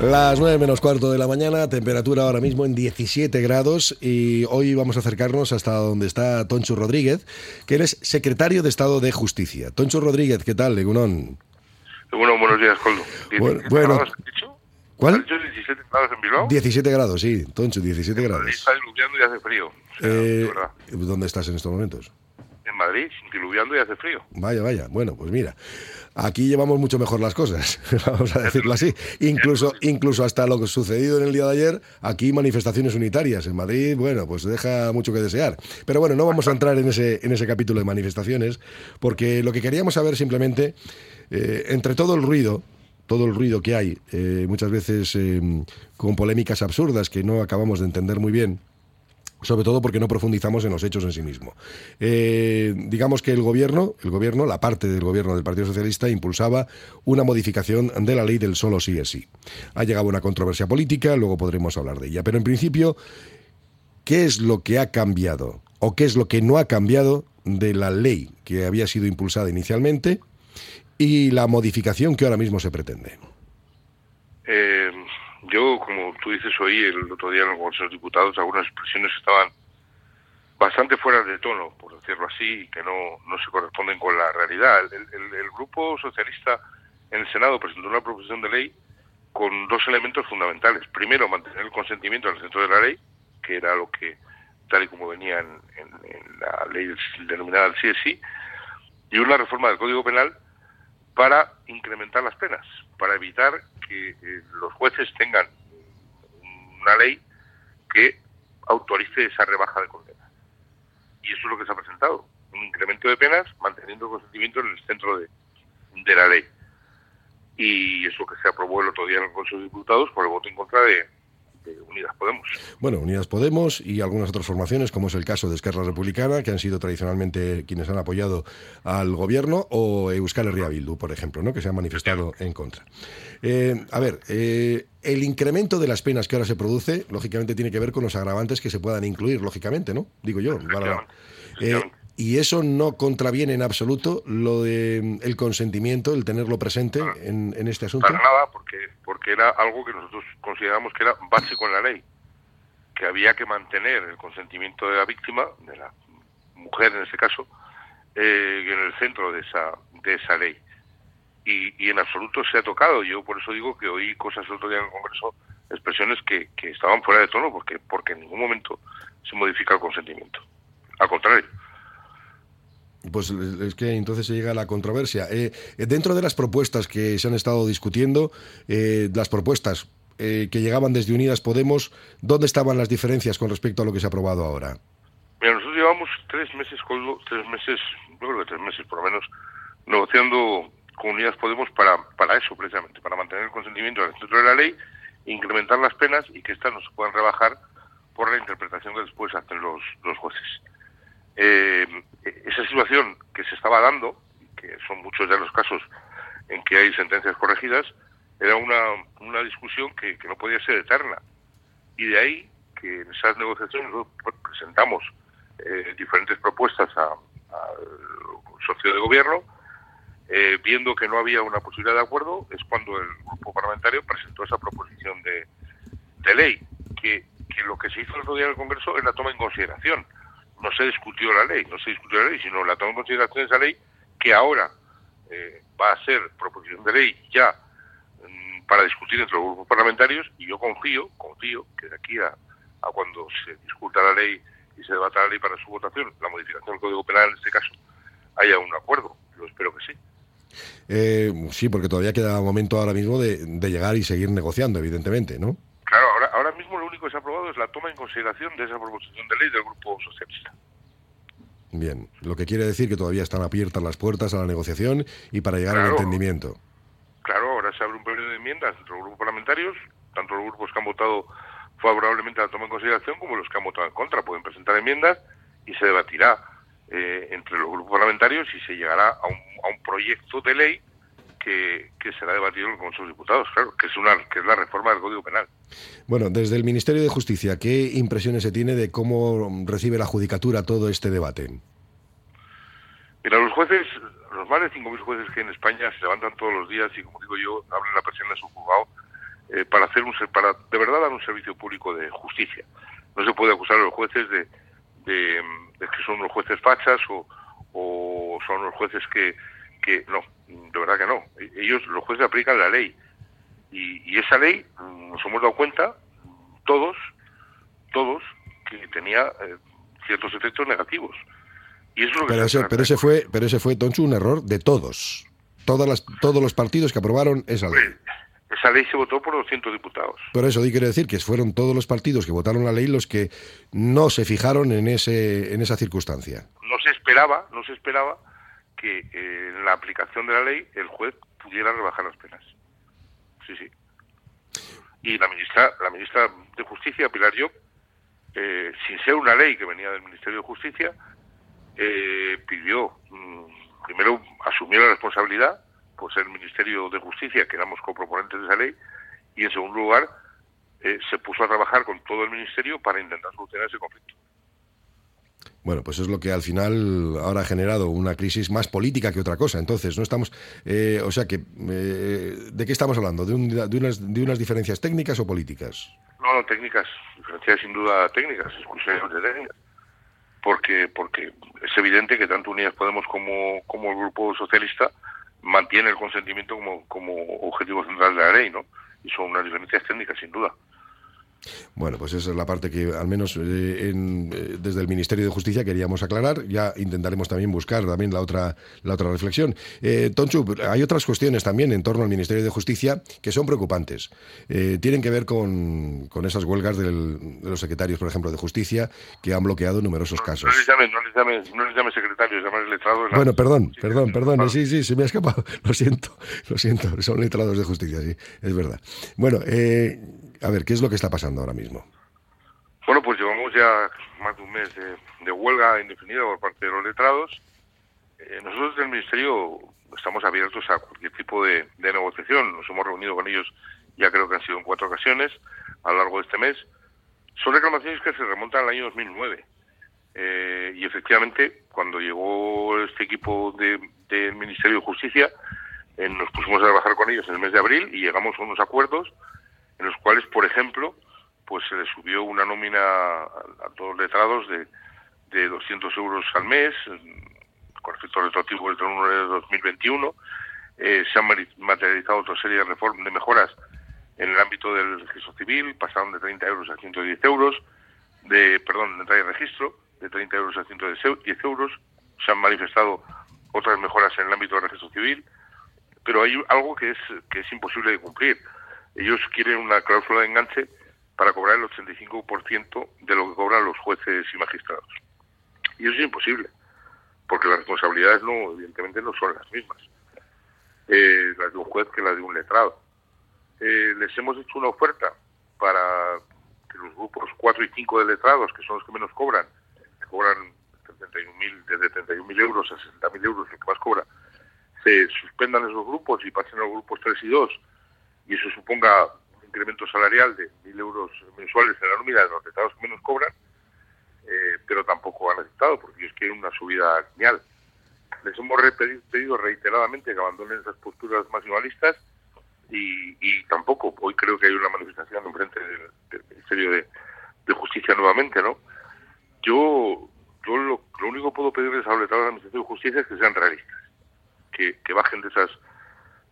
Las 9 menos cuarto de la mañana, temperatura ahora mismo en 17 grados y hoy vamos a acercarnos hasta donde está Toncho Rodríguez, que eres secretario de Estado de Justicia. Toncho Rodríguez, ¿qué tal, Legunón? Bueno, buenos días, Coldo. Bueno, bueno. dicho? ¿Cuál? ¿Has dicho 17 grados en Bilbao? 17 grados, sí, Toncho, 17 Madrid grados. está y hace frío. O sea, Eh. ¿Dónde estás en estos momentos? En Madrid, diluviando y hace frío. Vaya, vaya. Bueno, pues mira, aquí llevamos mucho mejor las cosas, vamos a decirlo así. Incluso, incluso hasta lo que sucedido en el día de ayer, aquí manifestaciones unitarias. En Madrid, bueno, pues deja mucho que desear. Pero bueno, no vamos a entrar en ese, en ese capítulo de manifestaciones, porque lo que queríamos saber simplemente, eh, entre todo el ruido, todo el ruido que hay, eh, muchas veces eh, con polémicas absurdas que no acabamos de entender muy bien, sobre todo porque no profundizamos en los hechos en sí mismo. Eh, digamos que el gobierno, el gobierno, la parte del gobierno del Partido Socialista impulsaba una modificación de la ley del solo sí es sí. Ha llegado una controversia política, luego podremos hablar de ella, pero en principio, ¿qué es lo que ha cambiado o qué es lo que no ha cambiado de la ley que había sido impulsada inicialmente y la modificación que ahora mismo se pretende? Eh, yo, como tú dices, oí el otro día en el Congreso de Diputados algunas expresiones estaban bastante fuera de tono, por decirlo así, y que no, no se corresponden con la realidad. El, Grupo Socialista en el Senado presentó una proposición de ley con dos elementos fundamentales. Primero, mantener el consentimiento en el centro de la ley, que era lo que, tal y como venía en, la ley denominada el sí, y una reforma del Código Penal para incrementar las penas, para evitar que eh, los jueces tengan una ley que autorice esa rebaja de condena. Y eso es lo que se ha presentado, un incremento de penas manteniendo el consentimiento en el centro de, de la ley. Y eso que se aprobó el otro día en el Consejo de Diputados por el voto en contra de, de Unidas Podemos. Bueno, Unidas Podemos y algunas otras formaciones, como es el caso de Esquerra Republicana, que han sido tradicionalmente quienes han apoyado al gobierno, o Euskal Herria Bildu, por ejemplo, ¿no? que se han manifestado en contra. Eh, a ver, eh, el incremento de las penas que ahora se produce, lógicamente tiene que ver con los agravantes que se puedan incluir, lógicamente, ¿no? Digo yo. para- eh, y eso no contraviene en absoluto lo de mm, el consentimiento, el tenerlo presente en, en este asunto. Para nada, porque, porque era algo que nosotros consideramos que era básico en la ley, que había que mantener el consentimiento de la víctima, de la mujer en este caso, eh, en el centro de esa, de esa ley. Y, y en absoluto se ha tocado. Yo por eso digo que oí cosas el otro día en el Congreso, expresiones que, que estaban fuera de tono, porque, porque en ningún momento se modifica el consentimiento. Al contrario. Pues es que entonces se llega a la controversia. Eh, eh, dentro de las propuestas que se han estado discutiendo, eh, las propuestas eh, que llegaban desde Unidas Podemos, ¿dónde estaban las diferencias con respecto a lo que se ha aprobado ahora? Mira, nosotros llevamos tres meses, tres meses, yo creo que tres meses por lo menos, negociando con Unidas Podemos para, para eso precisamente, para mantener el consentimiento centro de la ley, incrementar las penas y que éstas no se puedan rebajar por la interpretación que después hacen los, los jueces. Eh, esa situación que se estaba dando, que son muchos de los casos en que hay sentencias corregidas, era una, una discusión que, que no podía ser eterna. Y de ahí que en esas negociaciones presentamos eh, diferentes propuestas al socio de gobierno, eh, viendo que no había una posibilidad de acuerdo, es cuando el grupo parlamentario presentó esa proposición de, de ley, que, que lo que se hizo el otro día en el Congreso es la toma en consideración. No se discutió la ley, no se discutió la ley, sino la toma en consideración de esa ley que ahora eh, va a ser proposición de ley ya mm, para discutir entre los grupos parlamentarios y yo confío, confío que de aquí a, a cuando se discuta la ley y se debata la ley para su votación, la modificación del Código Penal en este caso, haya un acuerdo. Yo espero que sí. Eh, sí, porque todavía queda momento ahora mismo de, de llegar y seguir negociando, evidentemente, ¿no? Claro, ahora, ahora mismo lo único que se ha aprobado es la toma en consideración de esa proposición de ley del Grupo Socialista. Bien, lo que quiere decir que todavía están abiertas las puertas a la negociación y para llegar al Claro. entendimiento. Claro, ahora se abre un periodo de enmiendas entre los grupos parlamentarios, tanto los grupos que han votado favorablemente a la toma en consideración como los que han votado en contra. Pueden presentar enmiendas y se debatirá eh, entre los grupos parlamentarios y se llegará a un, a un proyecto de ley que, que será debatido en el de Diputados, claro, que es, una, que es la reforma del Código Penal. Bueno, desde el Ministerio de Justicia, ¿qué impresiones se tiene de cómo recibe la judicatura todo este debate? Mira, los jueces, los más de 5.000 jueces que hay en España se levantan todos los días y, como digo yo, abren la presión de su juzgado eh, para hacer un para de verdad dar un servicio público de justicia. No se puede acusar a los jueces de, de, que son los jueces fachas o, o son los jueces que, que no, de verdad que no. Ellos, los jueces aplican la ley y, esa ley mm, nos hemos dado cuenta todos, todos que tenía eh, ciertos efectos negativos. Y eso pero, ese, pero ese fue, pero ese fue Toncho un error de todos. Todas las, todos los partidos que aprobaron esa ley. Esa ley se votó por 200 diputados. Por eso quiero decir que fueron todos los partidos que votaron la ley los que no se fijaron en ese en esa circunstancia. No se esperaba, no se esperaba que eh, en la aplicación de la ley el juez pudiera rebajar las penas. Sí, sí. Y la ministra, la ministra de Justicia, Pilar Llop, eh, sin ser una ley que venía del Ministerio de Justicia, eh, pidió, mm, primero, asumir la responsabilidad por ser el Ministerio de Justicia, que éramos coproponentes de esa ley, y en segundo lugar, eh, se puso a trabajar con todo el Ministerio para intentar solucionar ese conflicto. Bueno, pues es lo que al final ahora ha generado una crisis más política que otra cosa. Entonces, no estamos. Eh, o sea que. Eh, ¿De qué estamos hablando? ¿De, de, unas, ¿De unas diferencias técnicas o políticas? No, no, técnicas. Diferencias sin duda técnicas, exclusivamente técnicas. Porque, porque es evidente que tanto Unidas Podemos como, como el Grupo Socialista mantiene el consentimiento como, como objetivo central de la ley, ¿no? Y son unas diferencias técnicas, sin duda. Bueno, pues esa es la parte que al menos eh, en, eh, desde el Ministerio de Justicia queríamos aclarar. Ya intentaremos también buscar también la otra la otra reflexión. Eh, Tonchu, hay otras cuestiones también en torno al Ministerio de Justicia que son preocupantes. Eh, tienen que ver con, con esas huelgas de los secretarios, por ejemplo, de Justicia que han bloqueado numerosos casos. No les llames, no les llames, no les llames secretarios, llames letrados. Bueno, perdón, perdón, perdón. Sí, sí, se me ha escapado. Lo siento, lo siento. Son letrados de justicia, sí, es verdad. Bueno, eh, a ver, ¿qué es lo que está pasando ahora mismo? Bueno, pues llevamos ya más de un mes de, huelga indefinida por parte de los letrados. Eh, nosotros del Ministerio estamos abiertos a cualquier tipo de, negociación. Nos hemos reunido con ellos, ya creo que han sido en cuatro ocasiones a lo largo de este mes. Son reclamaciones que se remontan al año 2009. Eh, y efectivamente, cuando llegó este equipo del Ministerio de Justicia, eh, nos pusimos a trabajar con ellos en el mes de abril y llegamos a unos acuerdos en los cuales, por ejemplo, pues se le subió una nómina a, todos los letrados de, de 200 euros al mes, con efecto retroactivo desde el 1 de 2021. Eh, se han materializado otra serie de reformas, de mejoras en el ámbito del registro civil, pasaron de 30 euros a 110 euros, de, perdón, de entrada registro, de 30 euros a 110 euros. Se han manifestado otras mejoras en el ámbito del registro civil, pero hay algo que es, que es imposible de cumplir ellos quieren una cláusula de enganche para cobrar el 85% de lo que cobran los jueces y magistrados. Y eso es imposible, porque las responsabilidades no, evidentemente no son las mismas, eh, las de un juez que las de un letrado. Eh, les hemos hecho una oferta para que los grupos 4 y 5 de letrados, que son los que menos cobran, que cobran 31.000, desde 31.000 euros a 60.000 euros, lo que más cobra, se suspendan esos grupos y pasen a los grupos 3 y 2 y eso suponga un incremento salarial de 1.000 euros mensuales en la nómina de los estados que menos cobran, eh, pero tampoco han aceptado porque ellos quieren una subida genial. Les hemos pedido reiteradamente que abandonen esas posturas maximalistas y, y tampoco. Hoy creo que hay una manifestación en frente del, Ministerio de, Justicia nuevamente, ¿no? Yo, yo lo, único que puedo pedirles a los de la Administración de Justicia es que sean realistas, que, que bajen de esas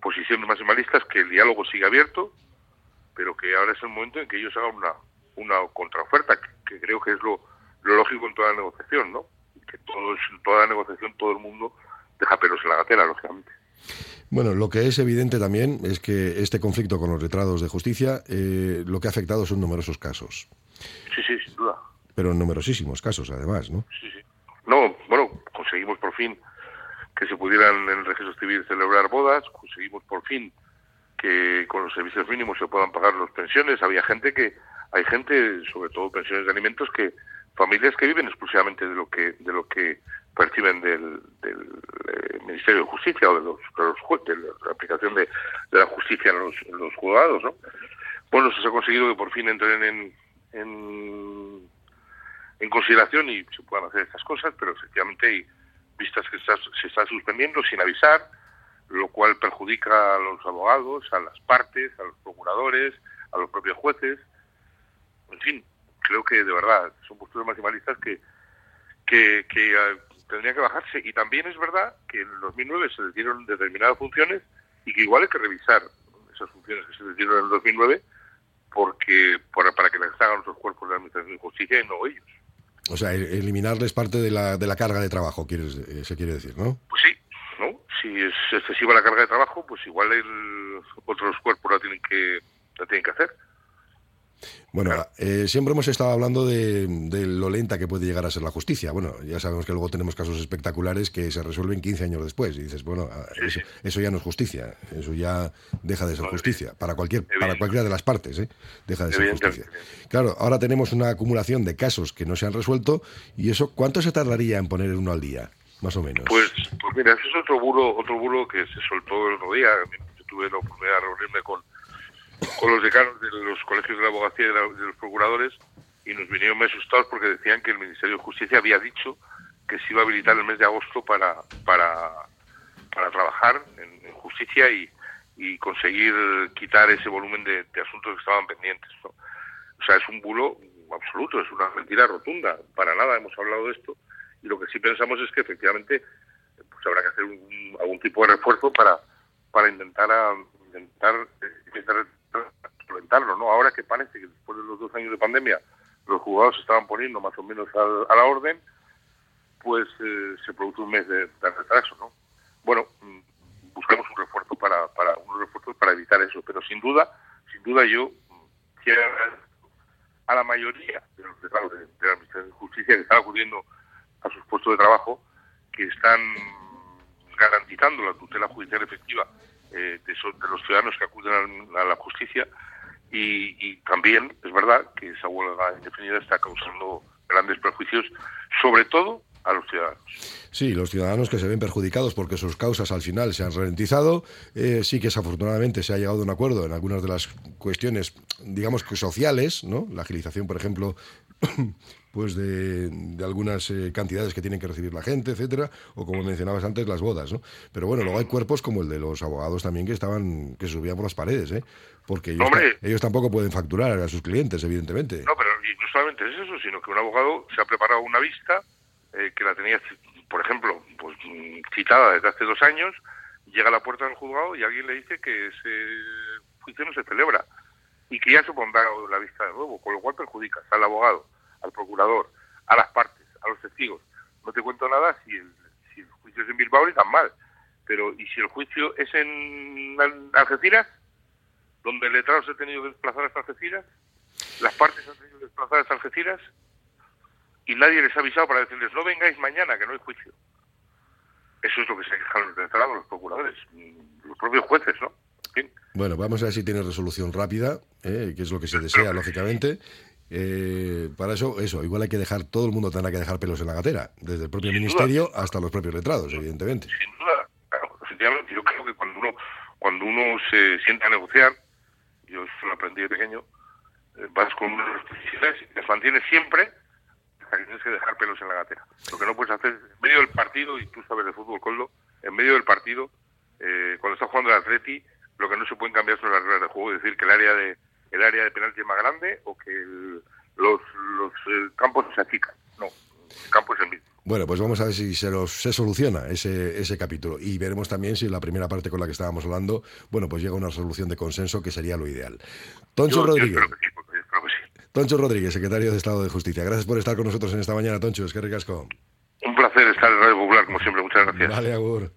posiciones maximalistas, que el diálogo siga abierto, pero que ahora es el momento en que ellos hagan una, una contraoferta, que, creo que es lo, lógico en toda negociación, ¿no? Que todos, en toda negociación todo el mundo deja pelos en la gatera, lógicamente. Bueno, lo que es evidente también es que este conflicto con los letrados de justicia eh, lo que ha afectado son numerosos casos. Sí, sí, sin duda. Pero en numerosísimos casos, además, ¿no? Sí, sí. No, bueno, conseguimos por fin que se pudieran en el registro civil celebrar bodas, conseguimos por fin que con los servicios mínimos se puedan pagar las pensiones. Había gente que, hay gente, sobre todo pensiones de alimentos, que familias que viven exclusivamente de lo que de lo que perciben del, eh, Ministerio de Justicia o de los, de, de la aplicación de, la justicia en los, los juzgados, ¿no? Bueno, se ha conseguido que por fin entren en, en, en consideración y se puedan hacer estas cosas, pero efectivamente hay vistas que se está suspendiendo sin avisar, lo cual perjudica a los abogados, a las partes, a los procuradores, a los propios jueces. En fin, creo que de verdad son posturas maximalistas que, que, que eh, tendrían que bajarse. Y también es verdad que en el 2009 se les dieron determinadas funciones y que igual hay que revisar esas funciones que se les dieron en el 2009 porque para, que las hagan los cuerpos de administración de justicia y no ellos. O sea, eliminarles parte de la, de la carga de trabajo, quieres, eh, se quiere decir, ¿no? Pues sí, ¿no? Si es excesiva la carga de trabajo, pues igual el, otros cuerpos la tienen que, la tienen que. Bueno, eh, siempre hemos estado hablando de, lo lenta que puede llegar a ser la justicia. Bueno, ya sabemos que luego tenemos casos espectaculares que se resuelven 15 años después y dices, bueno, ah, eso, ya no es justicia, eso ya deja de ser justicia para cualquier para cualquiera de las partes, ¿eh? deja de ser justicia. Claro, ahora tenemos una acumulación de casos que no se han resuelto y eso, ¿cuánto se tardaría en poner uno al día, más o menos? Pues, pues mira, ese es otro bulo, otro bulo que se soltó el otro día. Yo tuve la oportunidad de reunirme con con los decanos de los colegios de la abogacía y de, los procuradores y nos vinieron muy asustados porque decían que el Ministerio de Justicia había dicho que se iba a habilitar el mes de agosto para, para, para trabajar en, justicia y, y, conseguir quitar ese volumen de, asuntos que estaban pendientes. O sea, es un bulo absoluto, es una mentira rotunda. Para nada hemos hablado de esto y lo que sí pensamos es que efectivamente pues habrá que hacer algún tipo de refuerzo para, para intentar, a, intentar, intentar ¿no? Ahora que parece que después de los dos años de pandemia los jugadores se estaban poniendo más o menos a, la orden, pues eh, se produce un mes de, retraso, ¿no? Bueno, mm, buscamos un refuerzo para, para un refuerzo para evitar eso, pero sin duda, sin duda yo mm, quiero a la mayoría de los letrados de, la Justicia que están acudiendo a sus puestos de trabajo, que están garantizando la tutela judicial efectiva eh, de, los ciudadanos que acuden a, la justicia y, también es verdad que esa huelga indefinida está causando grandes perjuicios, sobre todo a los ciudadanos. Sí, los ciudadanos que se ven perjudicados porque sus causas al final se han ralentizado. Eh, sí que desafortunadamente se ha llegado a un acuerdo en algunas de las cuestiones, digamos que sociales, ¿no? La agilización, por ejemplo, pues de, algunas eh, cantidades que tienen que recibir la gente, etcétera, o como mencionabas antes, las bodas, ¿no? Pero bueno, luego hay cuerpos como el de los abogados también que estaban, que se subían por las paredes, ¿eh? Porque ellos, tampoco pueden facturar a sus clientes, evidentemente. No, pero no solamente es eso, sino que un abogado se ha preparado una vista eh, que la tenía, por ejemplo, pues citada desde hace dos años, llega a la puerta del juzgado y alguien le dice que ese juicio no se celebra y que ya se pondrá la vista de nuevo, con lo cual perjudicas al abogado al procurador, a las partes, a los testigos. No te cuento nada si el, si el juicio es en Bilbao ni tan mal, pero ¿y si el juicio es en Algeciras? Donde el letrado se ha tenido que desplazar hasta Algeciras, las partes han tenido que desplazar hasta Algeciras y nadie les ha avisado para decirles no vengáis mañana que no hay juicio. Eso es lo que se quejan los letrados, los procuradores, los propios jueces, ¿no? Bueno, vamos a ver si tiene resolución rápida, ¿eh? que es lo que se desea, lógicamente. Eh, para eso, eso, igual hay que dejar, todo el mundo tendrá que dejar pelos en la gatera, desde el propio ministerio hasta los propios letrados, evidentemente. Sin duda, efectivamente, yo creo que cuando uno, cuando uno se sienta a negociar, yo eso lo aprendí de pequeño, eh, vas con unos y te mantienes siempre hasta que tienes que dejar pelos en la gatera. Lo que no puedes hacer en medio del partido, y tú sabes de fútbol, Coldo, en medio del partido, eh, cuando estás jugando el Atleti, lo que no se pueden cambiar son las reglas de juego, es decir, que el área de el área de penalti es más grande o que los, los campos se achican. No, el campo es el mismo. Bueno, pues vamos a ver si se, los, se soluciona ese, ese capítulo y veremos también si la primera parte con la que estábamos hablando, bueno, pues llega a una solución de consenso que sería lo ideal. Toncho Rodríguez. Toncho Rodríguez, secretario de Estado de Justicia. Gracias por estar con nosotros en esta mañana, Toncho. Es que ricasco. Un placer estar en Radio Popular, como siempre. Muchas gracias. Vale, agur.